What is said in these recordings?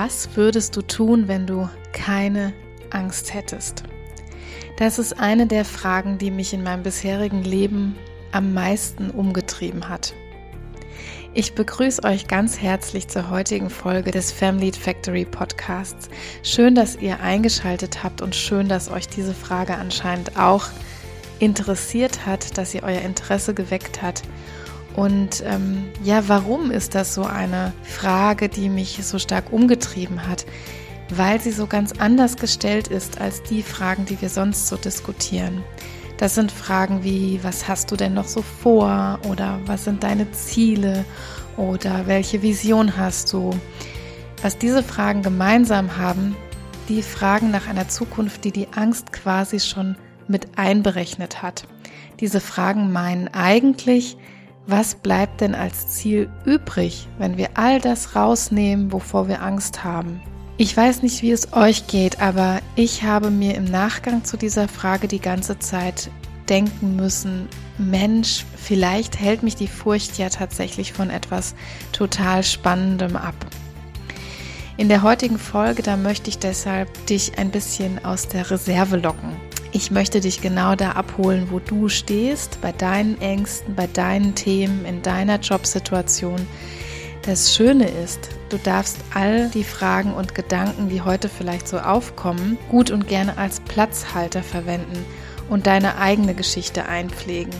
Was würdest du tun, wenn du keine Angst hättest? Das ist eine der Fragen, die mich in meinem bisherigen Leben am meisten umgetrieben hat. Ich begrüße euch ganz herzlich zur heutigen Folge des Family Factory Podcasts. Schön, dass ihr eingeschaltet habt und schön, dass euch diese Frage anscheinend auch interessiert hat, dass ihr euer Interesse geweckt hat und ähm, ja, warum ist das so eine Frage, die mich so stark umgetrieben hat? Weil sie so ganz anders gestellt ist als die Fragen, die wir sonst so diskutieren. Das sind Fragen wie, was hast du denn noch so vor? Oder was sind deine Ziele? Oder welche Vision hast du? Was diese Fragen gemeinsam haben, die Fragen nach einer Zukunft, die die Angst quasi schon mit einberechnet hat. Diese Fragen meinen eigentlich, was bleibt denn als Ziel übrig, wenn wir all das rausnehmen, wovor wir Angst haben? Ich weiß nicht, wie es euch geht, aber ich habe mir im Nachgang zu dieser Frage die ganze Zeit denken müssen, Mensch, vielleicht hält mich die Furcht ja tatsächlich von etwas total Spannendem ab. In der heutigen Folge, da möchte ich deshalb dich ein bisschen aus der Reserve locken. Ich möchte dich genau da abholen, wo du stehst, bei deinen Ängsten, bei deinen Themen, in deiner Jobsituation. Das Schöne ist, du darfst all die Fragen und Gedanken, die heute vielleicht so aufkommen, gut und gerne als Platzhalter verwenden und deine eigene Geschichte einpflegen.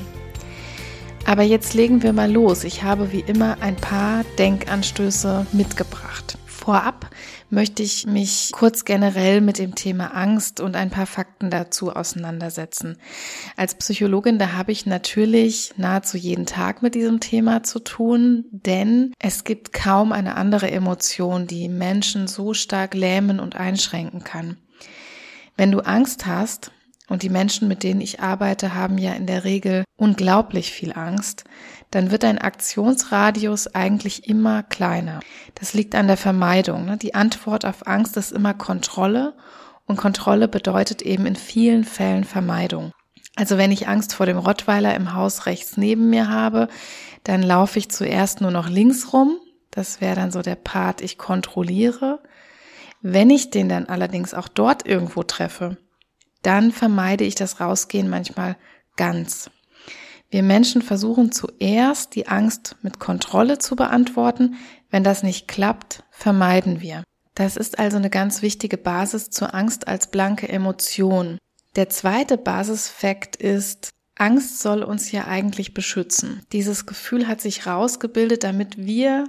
Aber jetzt legen wir mal los. Ich habe wie immer ein paar Denkanstöße mitgebracht. Vorab möchte ich mich kurz generell mit dem Thema Angst und ein paar Fakten dazu auseinandersetzen. Als Psychologin, da habe ich natürlich nahezu jeden Tag mit diesem Thema zu tun, denn es gibt kaum eine andere Emotion, die Menschen so stark lähmen und einschränken kann. Wenn du Angst hast, und die Menschen, mit denen ich arbeite, haben ja in der Regel unglaublich viel Angst, dann wird dein Aktionsradius eigentlich immer kleiner. Das liegt an der Vermeidung. Ne? Die Antwort auf Angst ist immer Kontrolle und Kontrolle bedeutet eben in vielen Fällen Vermeidung. Also wenn ich Angst vor dem Rottweiler im Haus rechts neben mir habe, dann laufe ich zuerst nur noch links rum. Das wäre dann so der Part, ich kontrolliere. Wenn ich den dann allerdings auch dort irgendwo treffe, dann vermeide ich das Rausgehen manchmal ganz. Wir Menschen versuchen zuerst die Angst mit Kontrolle zu beantworten. Wenn das nicht klappt, vermeiden wir. Das ist also eine ganz wichtige Basis zur Angst als blanke Emotion. Der zweite Basisfakt ist, Angst soll uns ja eigentlich beschützen. Dieses Gefühl hat sich rausgebildet, damit wir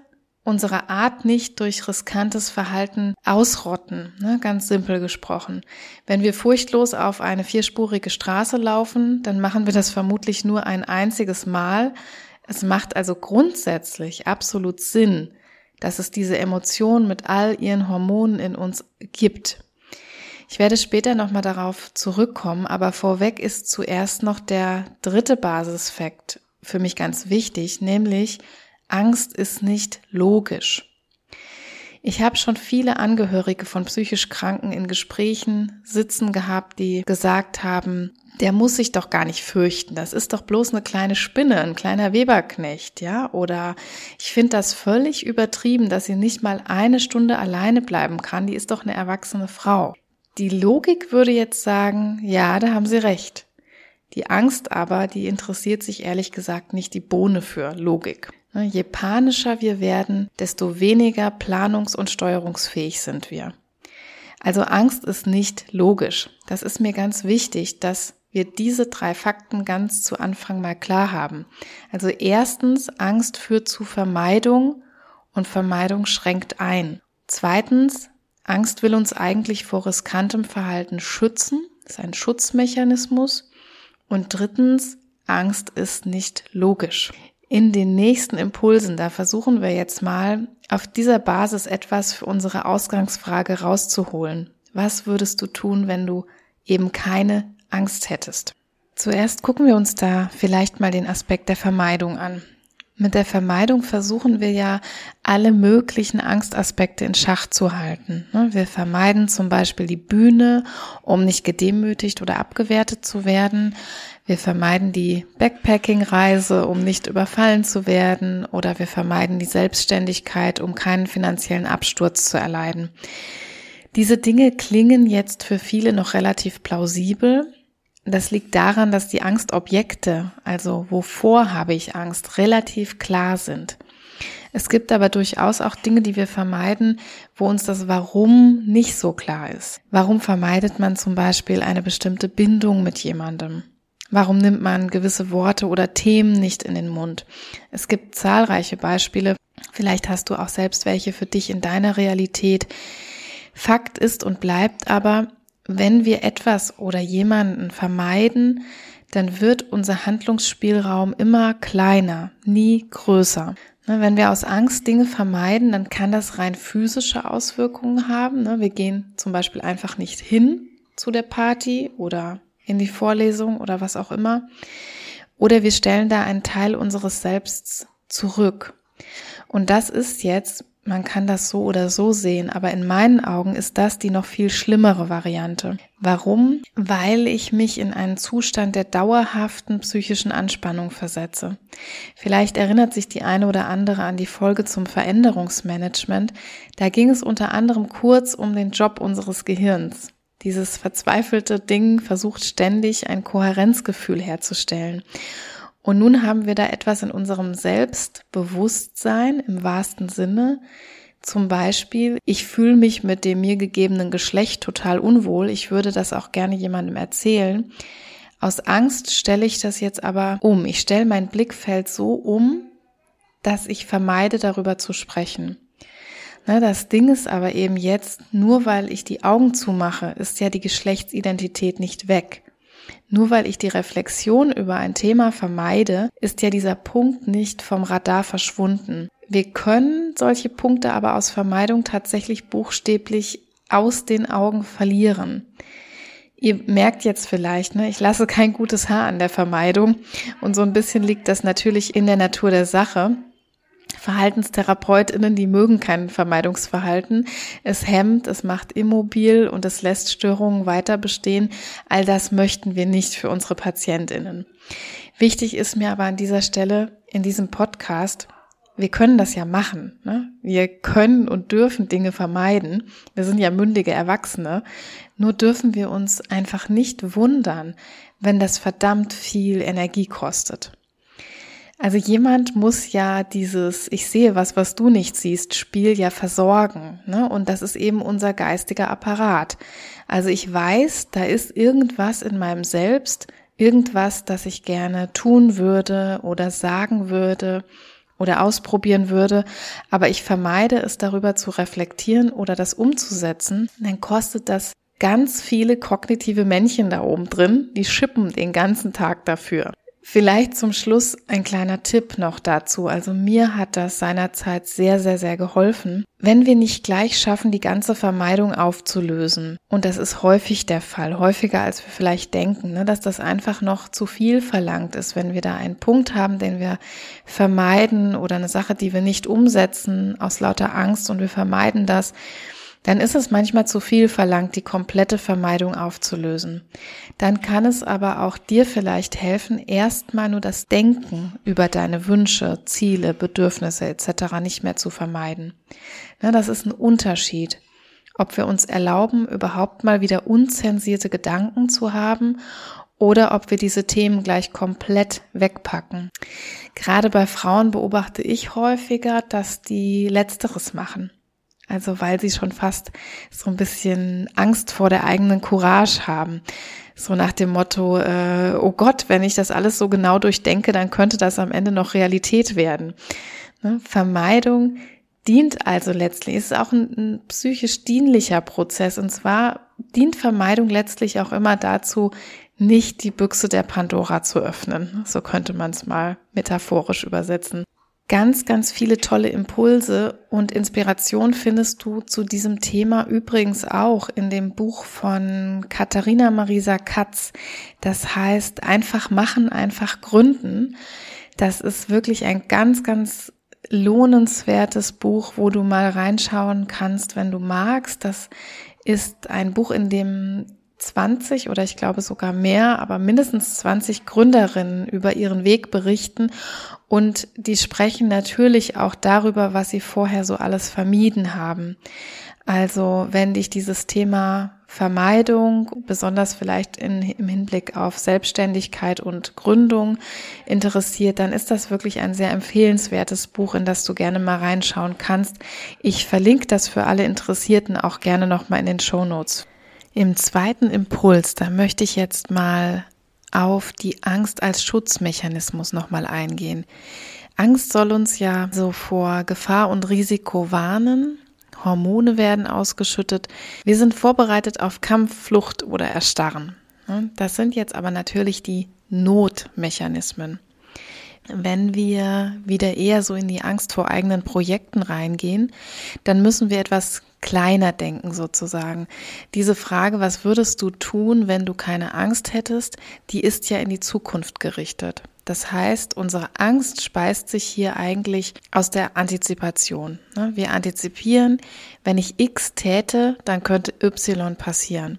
unsere Art nicht durch riskantes Verhalten ausrotten, ne? ganz simpel gesprochen. Wenn wir furchtlos auf eine vierspurige Straße laufen, dann machen wir das vermutlich nur ein einziges Mal. Es macht also grundsätzlich absolut Sinn, dass es diese Emotion mit all ihren Hormonen in uns gibt. Ich werde später nochmal darauf zurückkommen, aber vorweg ist zuerst noch der dritte Basisfakt für mich ganz wichtig, nämlich Angst ist nicht logisch. Ich habe schon viele Angehörige von psychisch Kranken in Gesprächen sitzen gehabt, die gesagt haben, der muss sich doch gar nicht fürchten. Das ist doch bloß eine kleine Spinne, ein kleiner Weberknecht, ja? Oder ich finde das völlig übertrieben, dass sie nicht mal eine Stunde alleine bleiben kann. Die ist doch eine erwachsene Frau. Die Logik würde jetzt sagen, ja, da haben sie recht. Die Angst aber, die interessiert sich ehrlich gesagt nicht die Bohne für Logik. Ne, je panischer wir werden, desto weniger planungs- und steuerungsfähig sind wir. Also Angst ist nicht logisch. Das ist mir ganz wichtig, dass wir diese drei Fakten ganz zu Anfang mal klar haben. Also erstens, Angst führt zu Vermeidung und Vermeidung schränkt ein. Zweitens, Angst will uns eigentlich vor riskantem Verhalten schützen. Das ist ein Schutzmechanismus. Und drittens, Angst ist nicht logisch in den nächsten Impulsen, da versuchen wir jetzt mal auf dieser Basis etwas für unsere Ausgangsfrage rauszuholen. Was würdest du tun, wenn du eben keine Angst hättest? Zuerst gucken wir uns da vielleicht mal den Aspekt der Vermeidung an. Mit der Vermeidung versuchen wir ja alle möglichen Angstaspekte in Schach zu halten. Ne, wir vermeiden zum Beispiel die Bühne, um nicht gedemütigt oder abgewertet zu werden. Wir vermeiden die Backpacking-Reise, um nicht überfallen zu werden. Oder wir vermeiden die Selbstständigkeit, um keinen finanziellen Absturz zu erleiden. Diese Dinge klingen jetzt für viele noch relativ plausibel, das liegt daran, dass die Angstobjekte, also wovor habe ich Angst, relativ klar sind. Es gibt aber durchaus auch Dinge, die wir vermeiden, wo uns das Warum nicht so klar ist. Warum vermeidet man zum Beispiel eine bestimmte Bindung mit jemandem? Warum nimmt man gewisse Worte oder Themen nicht in den Mund? Es gibt zahlreiche Beispiele. Vielleicht hast du auch selbst welche für dich in deiner Realität. Fakt ist und bleibt aber, wenn wir etwas oder jemanden vermeiden, dann wird unser Handlungsspielraum immer kleiner, nie größer. Ne, wenn wir aus Angst Dinge vermeiden, dann kann das rein physische Auswirkungen haben. Ne, wir gehen zum Beispiel einfach nicht hin zu der Party oder in die Vorlesung oder was auch immer. Oder wir stellen da einen Teil unseres Selbsts zurück. Und das ist jetzt man kann das so oder so sehen, aber in meinen Augen ist das die noch viel schlimmere Variante. Warum? Weil ich mich in einen Zustand der dauerhaften psychischen Anspannung versetze. Vielleicht erinnert sich die eine oder andere an die Folge zum Veränderungsmanagement. Da ging es unter anderem kurz um den Job unseres Gehirns. Dieses verzweifelte Ding versucht ständig ein Kohärenzgefühl herzustellen. Und nun haben wir da etwas in unserem Selbstbewusstsein im wahrsten Sinne. Zum Beispiel, ich fühle mich mit dem mir gegebenen Geschlecht total unwohl. Ich würde das auch gerne jemandem erzählen. Aus Angst stelle ich das jetzt aber um. Ich stelle mein Blickfeld so um, dass ich vermeide, darüber zu sprechen. Ne, das Ding ist aber eben jetzt, nur weil ich die Augen zumache, ist ja die Geschlechtsidentität nicht weg. Nur weil ich die Reflexion über ein Thema vermeide, ist ja dieser Punkt nicht vom Radar verschwunden. Wir können solche Punkte aber aus Vermeidung tatsächlich buchstäblich aus den Augen verlieren. Ihr merkt jetzt vielleicht, ne, ich lasse kein gutes Haar an der Vermeidung und so ein bisschen liegt das natürlich in der Natur der Sache. Verhaltenstherapeutinnen, die mögen kein Vermeidungsverhalten. Es hemmt, es macht immobil und es lässt Störungen weiter bestehen. All das möchten wir nicht für unsere Patientinnen. Wichtig ist mir aber an dieser Stelle in diesem Podcast, wir können das ja machen. Ne? Wir können und dürfen Dinge vermeiden. Wir sind ja mündige Erwachsene. Nur dürfen wir uns einfach nicht wundern, wenn das verdammt viel Energie kostet. Also jemand muss ja dieses Ich sehe was, was du nicht siehst, Spiel ja versorgen. Ne? Und das ist eben unser geistiger Apparat. Also ich weiß, da ist irgendwas in meinem Selbst, irgendwas, das ich gerne tun würde oder sagen würde oder ausprobieren würde, aber ich vermeide es darüber zu reflektieren oder das umzusetzen, dann kostet das ganz viele kognitive Männchen da oben drin, die schippen den ganzen Tag dafür. Vielleicht zum Schluss ein kleiner Tipp noch dazu. Also mir hat das seinerzeit sehr, sehr, sehr geholfen. Wenn wir nicht gleich schaffen, die ganze Vermeidung aufzulösen, und das ist häufig der Fall, häufiger als wir vielleicht denken, ne, dass das einfach noch zu viel verlangt ist, wenn wir da einen Punkt haben, den wir vermeiden oder eine Sache, die wir nicht umsetzen aus lauter Angst und wir vermeiden das, dann ist es manchmal zu viel verlangt, die komplette Vermeidung aufzulösen. Dann kann es aber auch dir vielleicht helfen, erstmal nur das Denken über deine Wünsche, Ziele, Bedürfnisse etc. nicht mehr zu vermeiden. Ja, das ist ein Unterschied, ob wir uns erlauben, überhaupt mal wieder unzensierte Gedanken zu haben oder ob wir diese Themen gleich komplett wegpacken. Gerade bei Frauen beobachte ich häufiger, dass die letzteres machen. Also weil sie schon fast so ein bisschen Angst vor der eigenen Courage haben. So nach dem Motto, äh, oh Gott, wenn ich das alles so genau durchdenke, dann könnte das am Ende noch Realität werden. Ne? Vermeidung dient also letztlich, ist auch ein, ein psychisch dienlicher Prozess. Und zwar dient Vermeidung letztlich auch immer dazu, nicht die Büchse der Pandora zu öffnen. So könnte man es mal metaphorisch übersetzen. Ganz, ganz viele tolle Impulse und Inspiration findest du zu diesem Thema übrigens auch in dem Buch von Katharina Marisa Katz. Das heißt einfach machen, einfach gründen. Das ist wirklich ein ganz, ganz lohnenswertes Buch, wo du mal reinschauen kannst, wenn du magst. Das ist ein Buch, in dem 20 oder ich glaube sogar mehr, aber mindestens 20 Gründerinnen über ihren Weg berichten und die sprechen natürlich auch darüber, was sie vorher so alles vermieden haben. Also wenn dich dieses Thema Vermeidung, besonders vielleicht in, im Hinblick auf Selbstständigkeit und Gründung interessiert, dann ist das wirklich ein sehr empfehlenswertes Buch, in das du gerne mal reinschauen kannst. Ich verlinke das für alle Interessierten auch gerne nochmal in den Show Notes. Im zweiten Impuls, da möchte ich jetzt mal auf die Angst als Schutzmechanismus nochmal eingehen. Angst soll uns ja so vor Gefahr und Risiko warnen. Hormone werden ausgeschüttet. Wir sind vorbereitet auf Kampf, Flucht oder Erstarren. Das sind jetzt aber natürlich die Notmechanismen. Wenn wir wieder eher so in die Angst vor eigenen Projekten reingehen, dann müssen wir etwas kleiner denken sozusagen. Diese Frage, was würdest du tun, wenn du keine Angst hättest, die ist ja in die Zukunft gerichtet. Das heißt, unsere Angst speist sich hier eigentlich aus der Antizipation. Ne? Wir antizipieren, wenn ich X täte, dann könnte Y passieren.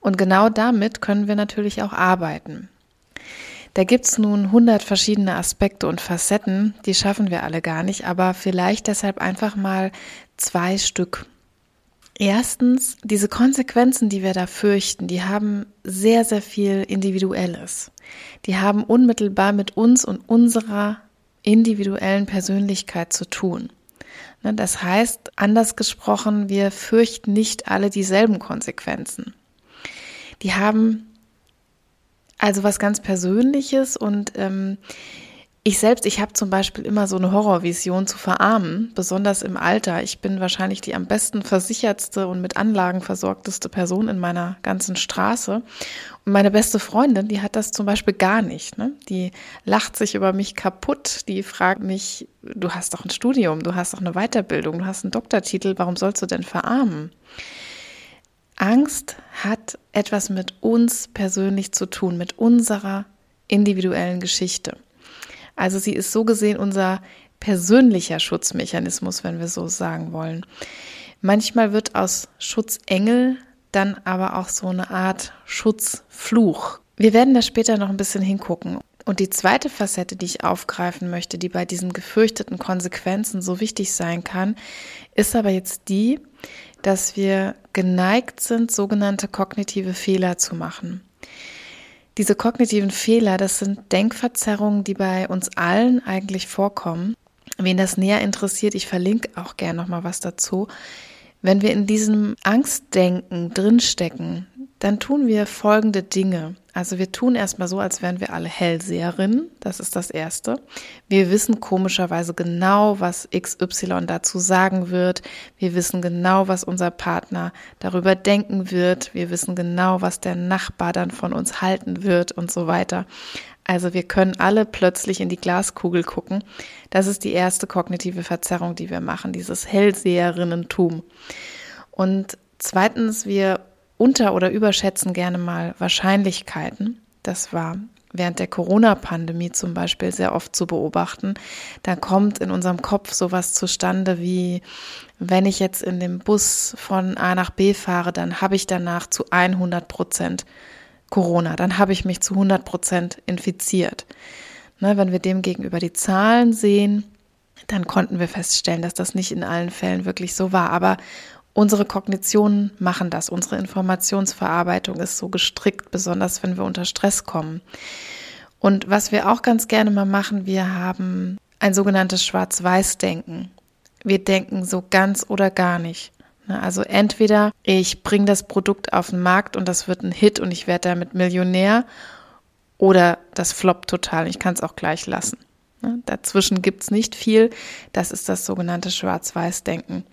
Und genau damit können wir natürlich auch arbeiten. Da gibt's nun hundert verschiedene Aspekte und Facetten, die schaffen wir alle gar nicht, aber vielleicht deshalb einfach mal zwei Stück. Erstens, diese Konsequenzen, die wir da fürchten, die haben sehr, sehr viel Individuelles. Die haben unmittelbar mit uns und unserer individuellen Persönlichkeit zu tun. Ne, das heißt, anders gesprochen, wir fürchten nicht alle dieselben Konsequenzen. Die haben also was ganz Persönliches und ähm, ich selbst, ich habe zum Beispiel immer so eine Horrorvision zu verarmen, besonders im Alter. Ich bin wahrscheinlich die am besten versichertste und mit Anlagen versorgteste Person in meiner ganzen Straße. Und meine beste Freundin, die hat das zum Beispiel gar nicht. Ne? Die lacht sich über mich kaputt. Die fragt mich, du hast doch ein Studium, du hast doch eine Weiterbildung, du hast einen Doktortitel, warum sollst du denn verarmen? Angst hat etwas mit uns persönlich zu tun, mit unserer individuellen Geschichte. Also sie ist so gesehen unser persönlicher Schutzmechanismus, wenn wir so sagen wollen. Manchmal wird aus Schutzengel dann aber auch so eine Art Schutzfluch. Wir werden da später noch ein bisschen hingucken. Und die zweite Facette, die ich aufgreifen möchte, die bei diesen gefürchteten Konsequenzen so wichtig sein kann, ist aber jetzt die, dass wir geneigt sind, sogenannte kognitive Fehler zu machen. Diese kognitiven Fehler, das sind Denkverzerrungen, die bei uns allen eigentlich vorkommen. Wen das näher interessiert, ich verlinke auch gerne noch mal was dazu. Wenn wir in diesem Angstdenken drinstecken, dann tun wir folgende Dinge. Also wir tun erstmal so, als wären wir alle Hellseherinnen. Das ist das Erste. Wir wissen komischerweise genau, was XY dazu sagen wird. Wir wissen genau, was unser Partner darüber denken wird. Wir wissen genau, was der Nachbar dann von uns halten wird und so weiter. Also wir können alle plötzlich in die Glaskugel gucken. Das ist die erste kognitive Verzerrung, die wir machen, dieses Hellseherinnentum. Und zweitens, wir unter- oder überschätzen gerne mal Wahrscheinlichkeiten. Das war während der Corona-Pandemie zum Beispiel sehr oft zu beobachten. Da kommt in unserem Kopf sowas zustande wie, wenn ich jetzt in dem Bus von A nach B fahre, dann habe ich danach zu 100 Prozent Corona, dann habe ich mich zu 100 Prozent infiziert. Ne, wenn wir dem gegenüber die Zahlen sehen, dann konnten wir feststellen, dass das nicht in allen Fällen wirklich so war. Aber Unsere Kognitionen machen das. Unsere Informationsverarbeitung ist so gestrickt, besonders wenn wir unter Stress kommen. Und was wir auch ganz gerne mal machen, wir haben ein sogenanntes Schwarz-Weiß-Denken. Wir denken so ganz oder gar nicht. Ne, also entweder ich bringe das Produkt auf den Markt und das wird ein Hit und ich werde damit Millionär oder das floppt total. Ich kann es auch gleich lassen. Ne, dazwischen gibt es nicht viel. Das ist das sogenannte Schwarz-Weiß-Denken.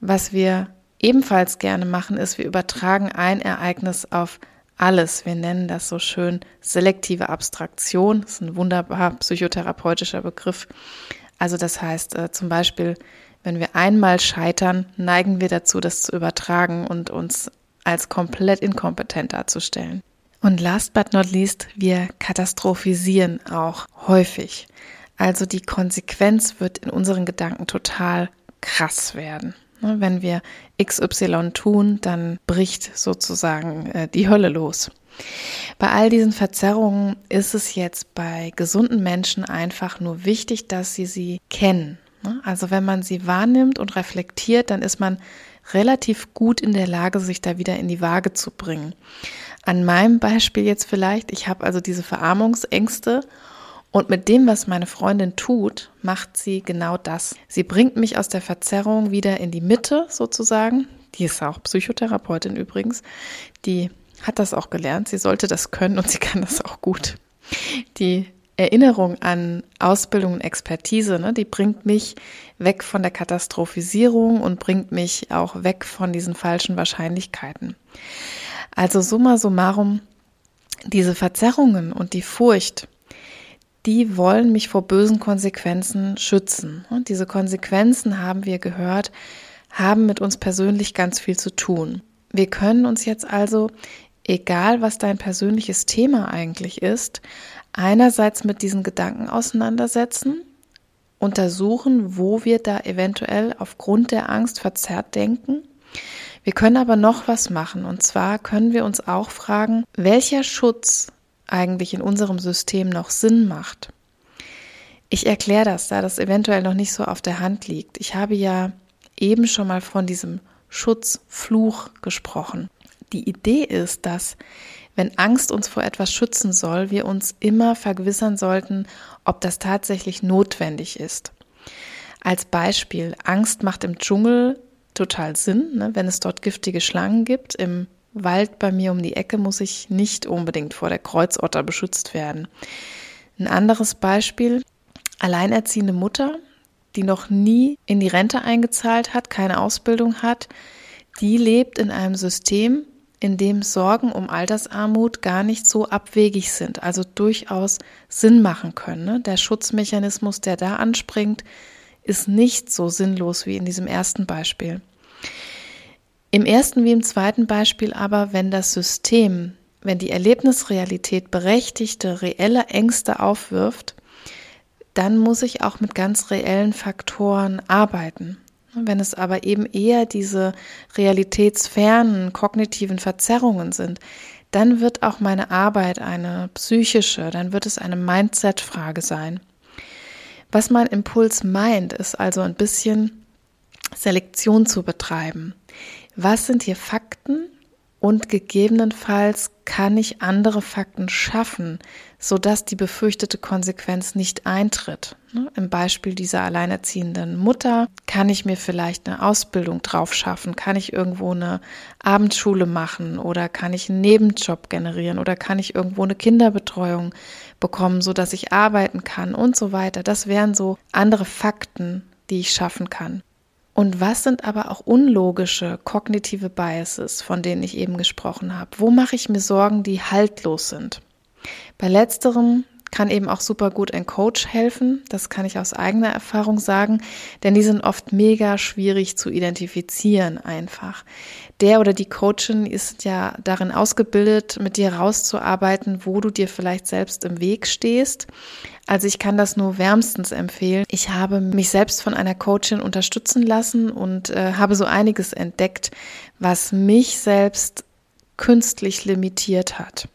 Was wir ebenfalls gerne machen, ist, wir übertragen ein Ereignis auf alles. Wir nennen das so schön selektive Abstraktion. Das ist ein wunderbar psychotherapeutischer Begriff. Also das heißt äh, zum Beispiel, wenn wir einmal scheitern, neigen wir dazu, das zu übertragen und uns als komplett inkompetent darzustellen. Und last but not least, wir katastrophisieren auch häufig. Also die Konsequenz wird in unseren Gedanken total krass werden. Ne, wenn wir XY tun, dann bricht sozusagen äh, die Hölle los. Bei all diesen Verzerrungen ist es jetzt bei gesunden Menschen einfach nur wichtig, dass sie sie kennen. Ne? Also wenn man sie wahrnimmt und reflektiert, dann ist man relativ gut in der Lage, sich da wieder in die Waage zu bringen. An meinem Beispiel jetzt vielleicht, ich habe also diese Verarmungsängste und mit dem, was meine Freundin tut, macht sie genau das. Sie bringt mich aus der Verzerrung wieder in die Mitte sozusagen. Die ist auch Psychotherapeutin übrigens. Die hat das auch gelernt. Sie sollte das können und sie kann das auch gut. Die Erinnerung an Ausbildung und Expertise, ne, die bringt mich weg von der Katastrophisierung und bringt mich auch weg von diesen falschen Wahrscheinlichkeiten. Also summa summarum, diese Verzerrungen und die Furcht, die wollen mich vor bösen Konsequenzen schützen. Und diese Konsequenzen, haben wir gehört, haben mit uns persönlich ganz viel zu tun. Wir können uns jetzt also, egal was dein persönliches Thema eigentlich ist, einerseits mit diesen Gedanken auseinandersetzen, untersuchen, wo wir da eventuell aufgrund der Angst verzerrt denken. Wir können aber noch was machen. Und zwar können wir uns auch fragen, welcher Schutz eigentlich in unserem System noch Sinn macht. Ich erkläre das, da das eventuell noch nicht so auf der Hand liegt. Ich habe ja eben schon mal von diesem Schutzfluch gesprochen. Die Idee ist, dass wenn Angst uns vor etwas schützen soll, wir uns immer vergewissern sollten, ob das tatsächlich notwendig ist. Als Beispiel, Angst macht im Dschungel total Sinn, ne? wenn es dort giftige Schlangen gibt. Im Wald bei mir um die Ecke muss ich nicht unbedingt vor der Kreuzotter beschützt werden. Ein anderes Beispiel, alleinerziehende Mutter, die noch nie in die Rente eingezahlt hat, keine Ausbildung hat, die lebt in einem System, in dem Sorgen um Altersarmut gar nicht so abwegig sind, also durchaus Sinn machen können. Ne? Der Schutzmechanismus, der da anspringt, ist nicht so sinnlos wie in diesem ersten Beispiel. Im ersten wie im zweiten Beispiel aber, wenn das System, wenn die Erlebnisrealität berechtigte, reelle Ängste aufwirft, dann muss ich auch mit ganz reellen Faktoren arbeiten. Wenn es aber eben eher diese realitätsfernen kognitiven Verzerrungen sind, dann wird auch meine Arbeit eine psychische, dann wird es eine Mindset-Frage sein. Was mein Impuls meint, ist also ein bisschen Selektion zu betreiben was sind hier Fakten und gegebenenfalls kann ich andere Fakten schaffen, sodass die befürchtete Konsequenz nicht eintritt. Ne, Im Beispiel dieser alleinerziehenden Mutter kann ich mir vielleicht eine Ausbildung drauf schaffen, kann ich irgendwo eine Abendschule machen oder kann ich einen Nebenjob generieren oder kann ich irgendwo eine Kinderbetreuung bekommen, sodass ich arbeiten kann und so weiter. Das wären so andere Fakten, die ich schaffen kann. Und was sind aber auch unlogische kognitive Biases, von denen ich eben gesprochen habe? Wo mache ich mir Sorgen, die haltlos sind? Bei letzterem kann eben auch super gut ein Coach helfen. Das kann ich aus eigener Erfahrung sagen, denn die sind oft mega schwierig zu identifizieren einfach. Der oder die Coachin ist ja darin ausgebildet, mit dir rauszuarbeiten, wo du dir vielleicht selbst im Weg stehst. Also ich kann das nur wärmstens empfehlen. Ich habe mich selbst von einer Coachin unterstützen lassen und äh, habe so einiges entdeckt, was mich selbst künstlich limitiert hat.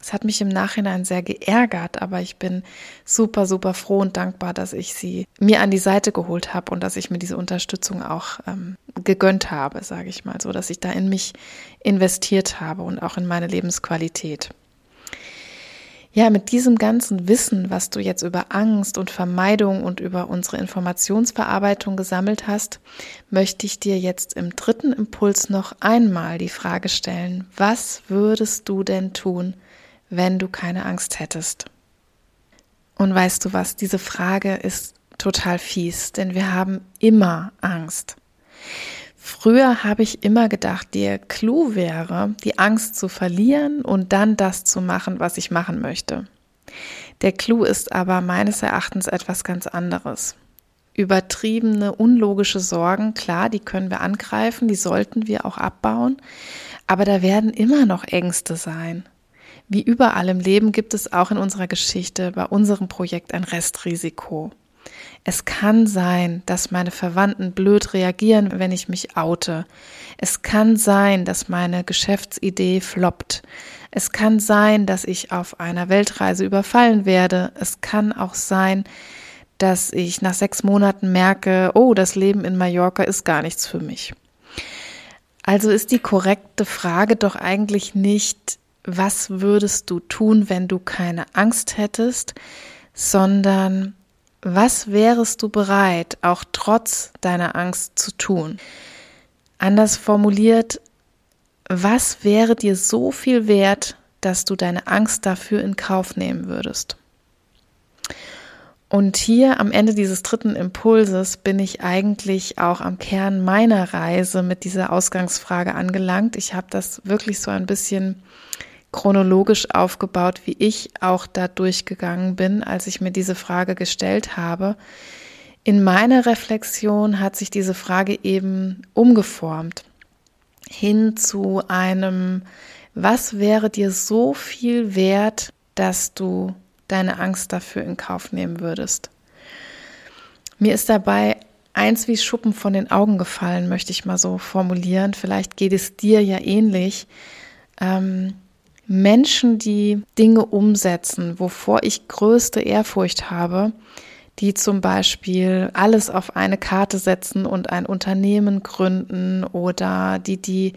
Es hat mich im Nachhinein sehr geärgert, aber ich bin super, super froh und dankbar, dass ich sie mir an die Seite geholt habe und dass ich mir diese Unterstützung auch ähm, gegönnt habe, sage ich mal so, dass ich da in mich investiert habe und auch in meine Lebensqualität. Ja, mit diesem ganzen Wissen, was du jetzt über Angst und Vermeidung und über unsere Informationsverarbeitung gesammelt hast, möchte ich dir jetzt im dritten Impuls noch einmal die Frage stellen, was würdest du denn tun, wenn du keine Angst hättest? Und weißt du was, diese Frage ist total fies, denn wir haben immer Angst. Früher habe ich immer gedacht, der Clou wäre, die Angst zu verlieren und dann das zu machen, was ich machen möchte. Der Clou ist aber meines Erachtens etwas ganz anderes. übertriebene, unlogische Sorgen, klar, die können wir angreifen, die sollten wir auch abbauen, aber da werden immer noch Ängste sein. Wie überall im Leben gibt es auch in unserer Geschichte bei unserem Projekt ein Restrisiko. Es kann sein, dass meine Verwandten blöd reagieren, wenn ich mich oute. Es kann sein, dass meine Geschäftsidee floppt. Es kann sein, dass ich auf einer Weltreise überfallen werde. Es kann auch sein, dass ich nach sechs Monaten merke, oh, das Leben in Mallorca ist gar nichts für mich. Also ist die korrekte Frage doch eigentlich nicht, was würdest du tun, wenn du keine Angst hättest, sondern was wärest du bereit, auch trotz deiner Angst zu tun? Anders formuliert, was wäre dir so viel wert, dass du deine Angst dafür in Kauf nehmen würdest? Und hier am Ende dieses dritten Impulses bin ich eigentlich auch am Kern meiner Reise mit dieser Ausgangsfrage angelangt. Ich habe das wirklich so ein bisschen chronologisch aufgebaut, wie ich auch da durchgegangen bin, als ich mir diese Frage gestellt habe. In meiner Reflexion hat sich diese Frage eben umgeformt hin zu einem, was wäre dir so viel wert, dass du deine Angst dafür in Kauf nehmen würdest. Mir ist dabei eins wie Schuppen von den Augen gefallen, möchte ich mal so formulieren. Vielleicht geht es dir ja ähnlich. Ähm, Menschen, die Dinge umsetzen, wovor ich größte Ehrfurcht habe, die zum Beispiel alles auf eine Karte setzen und ein Unternehmen gründen oder die die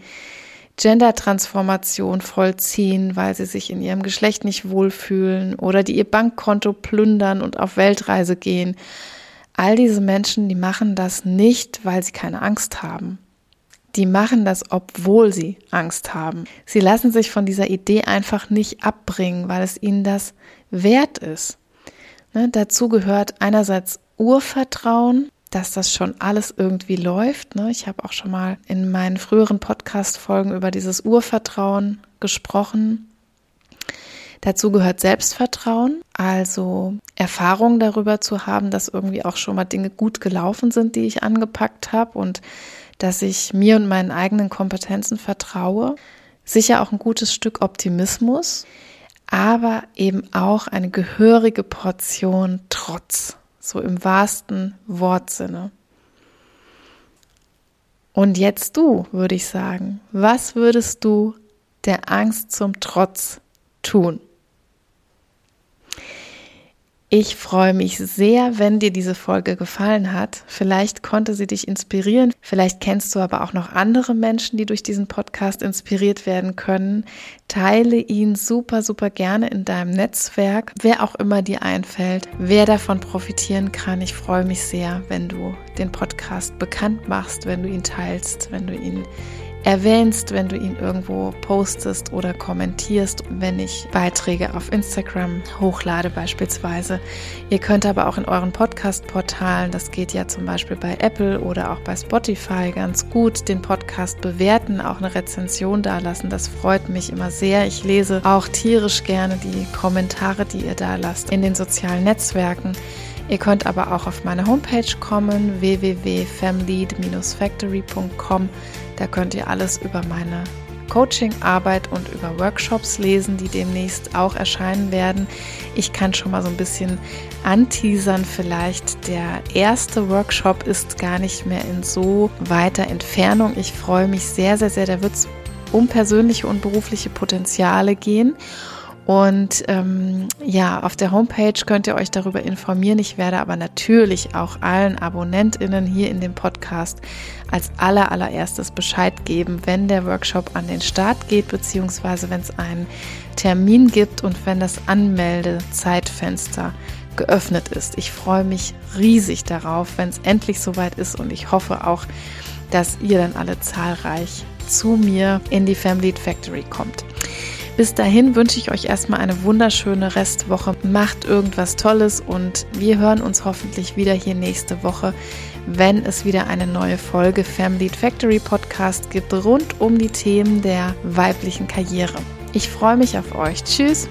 Gender-Transformation vollziehen, weil sie sich in ihrem Geschlecht nicht wohlfühlen oder die ihr Bankkonto plündern und auf Weltreise gehen. All diese Menschen, die machen das nicht, weil sie keine Angst haben. Die machen das, obwohl sie Angst haben. Sie lassen sich von dieser Idee einfach nicht abbringen, weil es ihnen das wert ist. Ne, dazu gehört einerseits Urvertrauen, dass das schon alles irgendwie läuft. Ne? Ich habe auch schon mal in meinen früheren Podcast-Folgen über dieses Urvertrauen gesprochen. Dazu gehört Selbstvertrauen, also Erfahrung darüber zu haben, dass irgendwie auch schon mal Dinge gut gelaufen sind, die ich angepackt habe und dass ich mir und meinen eigenen Kompetenzen vertraue. Sicher auch ein gutes Stück Optimismus, aber eben auch eine gehörige Portion Trotz so im wahrsten Wortsinne. Und jetzt du, würde ich sagen, was würdest du der Angst zum Trotz tun? Ich freue mich sehr, wenn dir diese Folge gefallen hat. Vielleicht konnte sie dich inspirieren. Vielleicht kennst du aber auch noch andere Menschen, die durch diesen Podcast inspiriert werden können. Teile ihn super, super gerne in deinem Netzwerk, wer auch immer dir einfällt, wer davon profitieren kann. Ich freue mich sehr, wenn du den Podcast bekannt machst, wenn du ihn teilst, wenn du ihn erwähnst, wenn du ihn irgendwo postest oder kommentierst, wenn ich Beiträge auf Instagram hochlade beispielsweise. Ihr könnt aber auch in euren Podcast-Portalen, das geht ja zum Beispiel bei Apple oder auch bei Spotify ganz gut, den Podcast bewerten, auch eine Rezension dalassen. Das freut mich immer sehr. Ich lese auch tierisch gerne die Kommentare, die ihr da lasst in den sozialen Netzwerken. Ihr könnt aber auch auf meine Homepage kommen, www.famlead-factory.com. Da könnt ihr alles über meine Coaching-Arbeit und über Workshops lesen, die demnächst auch erscheinen werden. Ich kann schon mal so ein bisschen anteasern. Vielleicht der erste Workshop ist gar nicht mehr in so weiter Entfernung. Ich freue mich sehr, sehr, sehr. Da wird es um persönliche und berufliche Potenziale gehen. Und ähm, ja, auf der Homepage könnt ihr euch darüber informieren. Ich werde aber natürlich auch allen AbonnentInnen hier in dem Podcast als aller allererstes Bescheid geben, wenn der Workshop an den Start geht, beziehungsweise wenn es einen Termin gibt und wenn das Anmeldezeitfenster geöffnet ist. Ich freue mich riesig darauf, wenn es endlich soweit ist und ich hoffe auch, dass ihr dann alle zahlreich zu mir in die Family Factory kommt. Bis dahin wünsche ich euch erstmal eine wunderschöne Restwoche. Macht irgendwas Tolles und wir hören uns hoffentlich wieder hier nächste Woche, wenn es wieder eine neue Folge Family Factory Podcast gibt rund um die Themen der weiblichen Karriere. Ich freue mich auf euch. Tschüss.